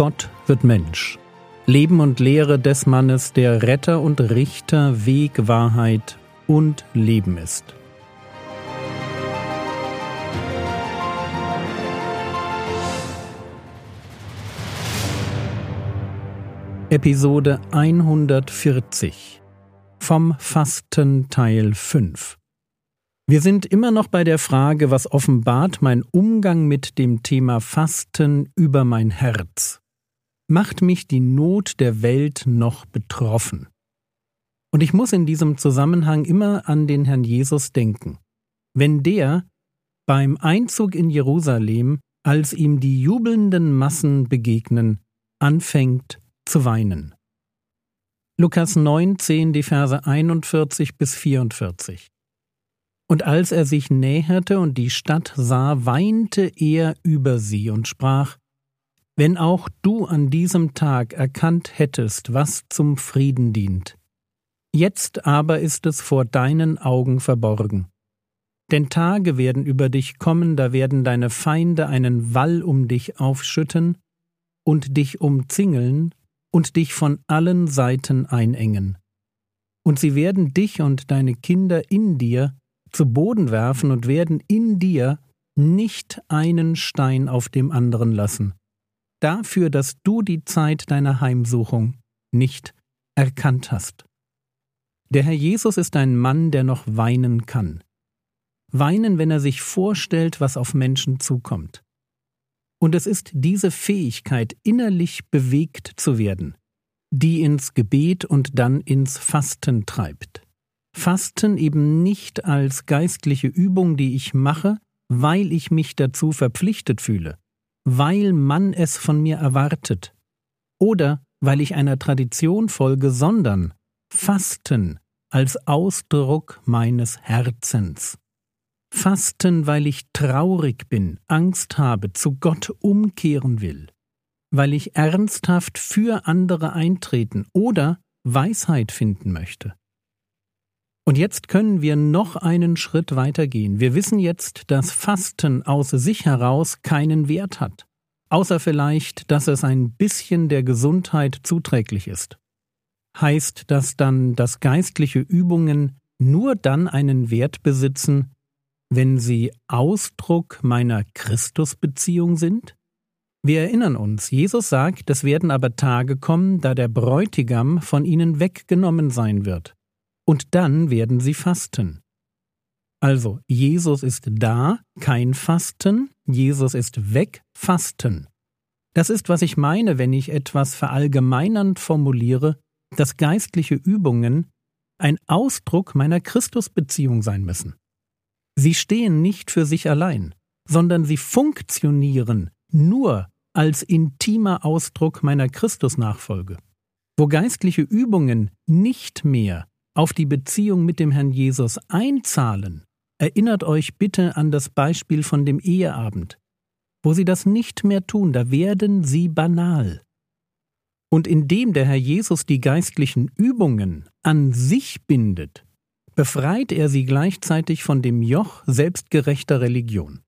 Gott wird Mensch. Leben und Lehre des Mannes, der Retter und Richter, Weg, Wahrheit und Leben ist. Episode 140 vom Fasten Teil 5 wir sind immer noch bei der Frage, was offenbart mein Umgang mit dem Thema Fasten über mein Herz? Macht mich die Not der Welt noch betroffen? Und ich muss in diesem Zusammenhang immer an den Herrn Jesus denken. Wenn der beim Einzug in Jerusalem, als ihm die jubelnden Massen begegnen, anfängt zu weinen. Lukas 19, die Verse 41 bis 44. Und als er sich näherte und die Stadt sah, weinte er über sie und sprach Wenn auch du an diesem Tag erkannt hättest, was zum Frieden dient. Jetzt aber ist es vor deinen Augen verborgen. Denn Tage werden über dich kommen, da werden deine Feinde einen Wall um dich aufschütten und dich umzingeln und dich von allen Seiten einengen. Und sie werden dich und deine Kinder in dir zu Boden werfen und werden in dir nicht einen Stein auf dem anderen lassen, dafür, dass du die Zeit deiner Heimsuchung nicht erkannt hast. Der Herr Jesus ist ein Mann, der noch weinen kann. Weinen, wenn er sich vorstellt, was auf Menschen zukommt. Und es ist diese Fähigkeit, innerlich bewegt zu werden, die ins Gebet und dann ins Fasten treibt. Fasten eben nicht als geistliche Übung, die ich mache, weil ich mich dazu verpflichtet fühle, weil man es von mir erwartet oder weil ich einer Tradition folge, sondern Fasten als Ausdruck meines Herzens. Fasten, weil ich traurig bin, Angst habe, zu Gott umkehren will, weil ich ernsthaft für andere eintreten oder Weisheit finden möchte. Und jetzt können wir noch einen Schritt weiter gehen. Wir wissen jetzt, dass Fasten aus sich heraus keinen Wert hat, außer vielleicht, dass es ein bisschen der Gesundheit zuträglich ist. Heißt das dann, dass geistliche Übungen nur dann einen Wert besitzen, wenn sie Ausdruck meiner Christusbeziehung sind? Wir erinnern uns, Jesus sagt, es werden aber Tage kommen, da der Bräutigam von ihnen weggenommen sein wird und dann werden sie fasten. Also, Jesus ist da, kein Fasten, Jesus ist weg, Fasten. Das ist, was ich meine, wenn ich etwas verallgemeinernd formuliere, dass geistliche Übungen ein Ausdruck meiner Christusbeziehung sein müssen. Sie stehen nicht für sich allein, sondern sie funktionieren nur als intimer Ausdruck meiner Christusnachfolge. Wo geistliche Übungen nicht mehr auf die Beziehung mit dem Herrn Jesus einzahlen, erinnert euch bitte an das Beispiel von dem Eheabend. Wo sie das nicht mehr tun, da werden sie banal. Und indem der Herr Jesus die geistlichen Übungen an sich bindet, befreit er sie gleichzeitig von dem Joch selbstgerechter Religion.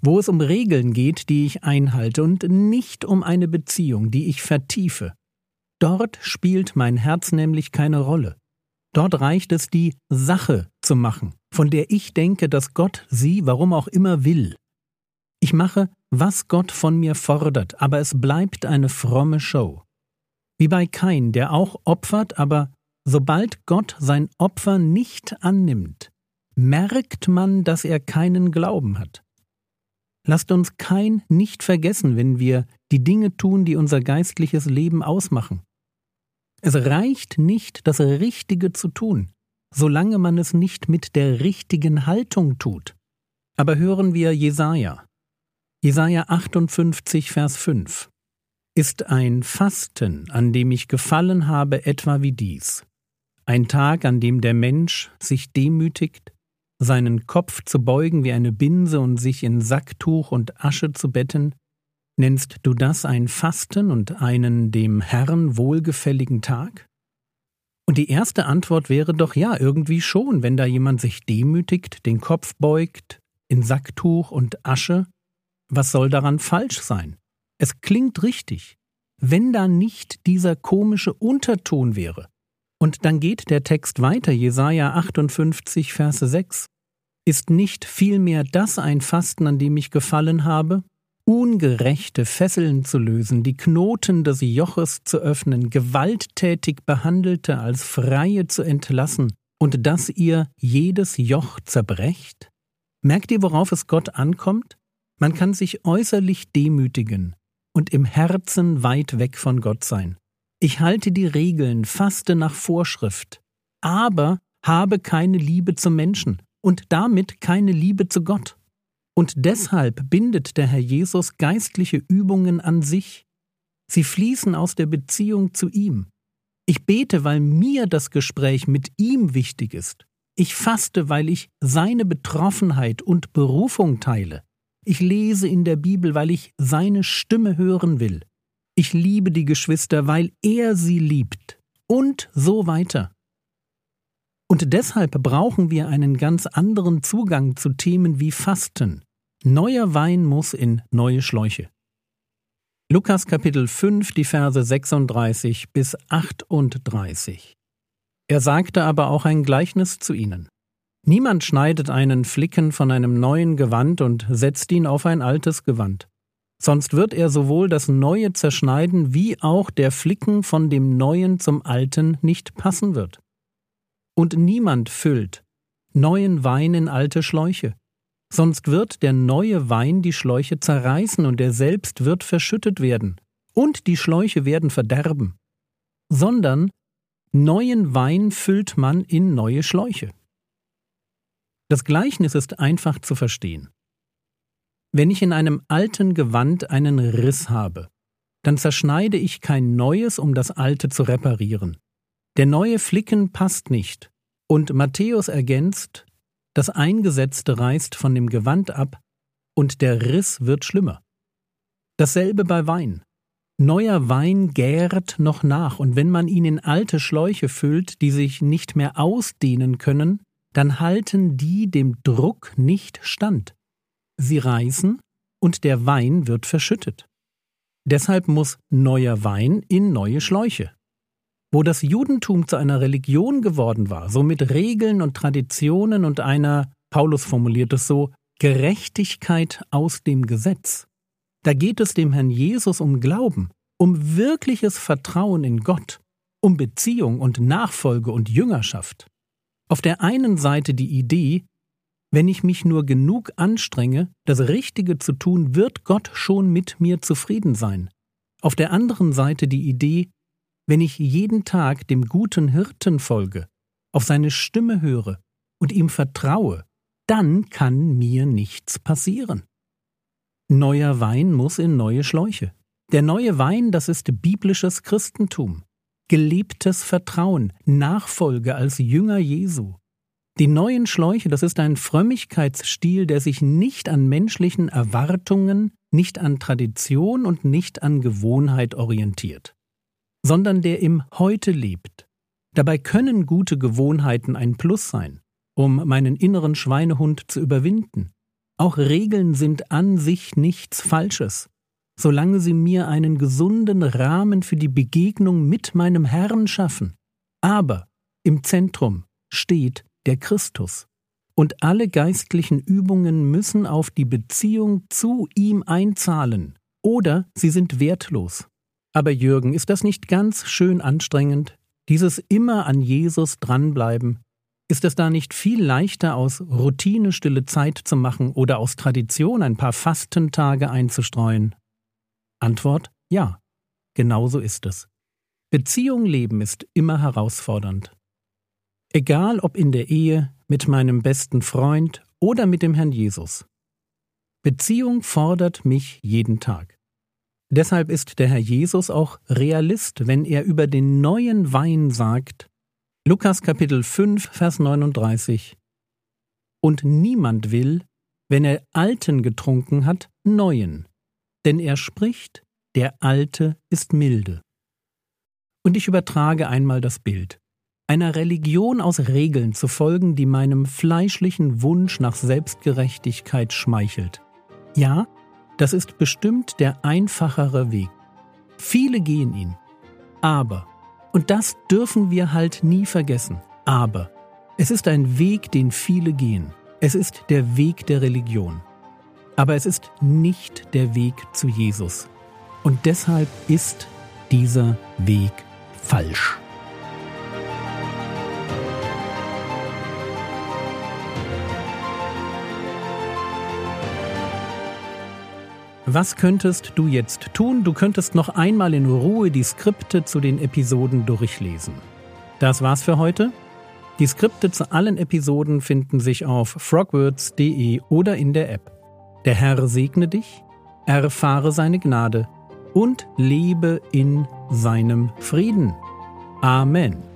Wo es um Regeln geht, die ich einhalte und nicht um eine Beziehung, die ich vertiefe, dort spielt mein Herz nämlich keine Rolle. Dort reicht es, die Sache zu machen, von der ich denke, dass Gott sie, warum auch immer, will. Ich mache, was Gott von mir fordert, aber es bleibt eine fromme Show. Wie bei Kain, der auch opfert, aber sobald Gott sein Opfer nicht annimmt, merkt man, dass er keinen Glauben hat. Lasst uns kein nicht vergessen, wenn wir die Dinge tun, die unser geistliches Leben ausmachen. Es reicht nicht, das Richtige zu tun, solange man es nicht mit der richtigen Haltung tut. Aber hören wir Jesaja. Jesaja 58, Vers 5. Ist ein Fasten, an dem ich gefallen habe, etwa wie dies. Ein Tag, an dem der Mensch sich demütigt, seinen Kopf zu beugen wie eine Binse und sich in Sacktuch und Asche zu betten, Nennst du das ein Fasten und einen dem Herrn wohlgefälligen Tag? Und die erste Antwort wäre doch ja, irgendwie schon, wenn da jemand sich demütigt, den Kopf beugt, in Sacktuch und Asche, was soll daran falsch sein? Es klingt richtig. wenn da nicht dieser komische Unterton wäre. Und dann geht der Text weiter, Jesaja 58, Verse 6. Ist nicht vielmehr das ein Fasten, an dem ich gefallen habe? Ungerechte Fesseln zu lösen, die Knoten des Joches zu öffnen, gewalttätig Behandelte als Freie zu entlassen, und dass ihr jedes Joch zerbrecht? Merkt ihr, worauf es Gott ankommt? Man kann sich äußerlich demütigen und im Herzen weit weg von Gott sein. Ich halte die Regeln, faste nach Vorschrift, aber habe keine Liebe zum Menschen und damit keine Liebe zu Gott. Und deshalb bindet der Herr Jesus geistliche Übungen an sich. Sie fließen aus der Beziehung zu ihm. Ich bete, weil mir das Gespräch mit ihm wichtig ist. Ich faste, weil ich seine Betroffenheit und Berufung teile. Ich lese in der Bibel, weil ich seine Stimme hören will. Ich liebe die Geschwister, weil er sie liebt. Und so weiter. Und deshalb brauchen wir einen ganz anderen Zugang zu Themen wie Fasten. Neuer Wein muss in neue Schläuche. Lukas Kapitel 5, die Verse 36 bis 38. Er sagte aber auch ein Gleichnis zu ihnen. Niemand schneidet einen Flicken von einem neuen Gewand und setzt ihn auf ein altes Gewand. Sonst wird er sowohl das Neue zerschneiden, wie auch der Flicken von dem Neuen zum Alten nicht passen wird. Und niemand füllt neuen Wein in alte Schläuche, sonst wird der neue Wein die Schläuche zerreißen und er selbst wird verschüttet werden, und die Schläuche werden verderben, sondern neuen Wein füllt man in neue Schläuche. Das Gleichnis ist einfach zu verstehen. Wenn ich in einem alten Gewand einen Riss habe, dann zerschneide ich kein neues, um das alte zu reparieren. Der neue Flicken passt nicht. Und Matthäus ergänzt, das Eingesetzte reißt von dem Gewand ab und der Riss wird schlimmer. Dasselbe bei Wein. Neuer Wein gärt noch nach, und wenn man ihn in alte Schläuche füllt, die sich nicht mehr ausdehnen können, dann halten die dem Druck nicht stand. Sie reißen und der Wein wird verschüttet. Deshalb muss neuer Wein in neue Schläuche. Wo das Judentum zu einer Religion geworden war, so mit Regeln und Traditionen und einer, Paulus formuliert es so, Gerechtigkeit aus dem Gesetz, da geht es dem Herrn Jesus um Glauben, um wirkliches Vertrauen in Gott, um Beziehung und Nachfolge und Jüngerschaft. Auf der einen Seite die Idee, wenn ich mich nur genug anstrenge, das Richtige zu tun, wird Gott schon mit mir zufrieden sein. Auf der anderen Seite die Idee, wenn ich jeden Tag dem guten Hirten folge, auf seine Stimme höre und ihm vertraue, dann kann mir nichts passieren. Neuer Wein muss in neue Schläuche. Der neue Wein, das ist biblisches Christentum, gelebtes Vertrauen, Nachfolge als Jünger Jesu. Die neuen Schläuche, das ist ein Frömmigkeitsstil, der sich nicht an menschlichen Erwartungen, nicht an Tradition und nicht an Gewohnheit orientiert sondern der im Heute lebt. Dabei können gute Gewohnheiten ein Plus sein, um meinen inneren Schweinehund zu überwinden. Auch Regeln sind an sich nichts Falsches, solange sie mir einen gesunden Rahmen für die Begegnung mit meinem Herrn schaffen. Aber im Zentrum steht der Christus. Und alle geistlichen Übungen müssen auf die Beziehung zu ihm einzahlen, oder sie sind wertlos. Aber Jürgen, ist das nicht ganz schön anstrengend? Dieses immer an Jesus dranbleiben? Ist es da nicht viel leichter, aus Routine stille Zeit zu machen oder aus Tradition ein paar Fastentage einzustreuen? Antwort ja. Genauso ist es. Beziehung leben ist immer herausfordernd. Egal ob in der Ehe, mit meinem besten Freund oder mit dem Herrn Jesus. Beziehung fordert mich jeden Tag. Deshalb ist der Herr Jesus auch Realist, wenn er über den neuen Wein sagt, Lukas Kapitel 5, Vers 39, Und niemand will, wenn er alten getrunken hat, neuen, denn er spricht, der alte ist milde. Und ich übertrage einmal das Bild. Einer Religion aus Regeln zu folgen, die meinem fleischlichen Wunsch nach Selbstgerechtigkeit schmeichelt. Ja, das ist bestimmt der einfachere Weg. Viele gehen ihn. Aber, und das dürfen wir halt nie vergessen, aber, es ist ein Weg, den viele gehen. Es ist der Weg der Religion. Aber es ist nicht der Weg zu Jesus. Und deshalb ist dieser Weg falsch. Was könntest du jetzt tun? Du könntest noch einmal in Ruhe die Skripte zu den Episoden durchlesen. Das war's für heute. Die Skripte zu allen Episoden finden sich auf frogwords.de oder in der App. Der Herr segne dich, erfahre seine Gnade und lebe in seinem Frieden. Amen.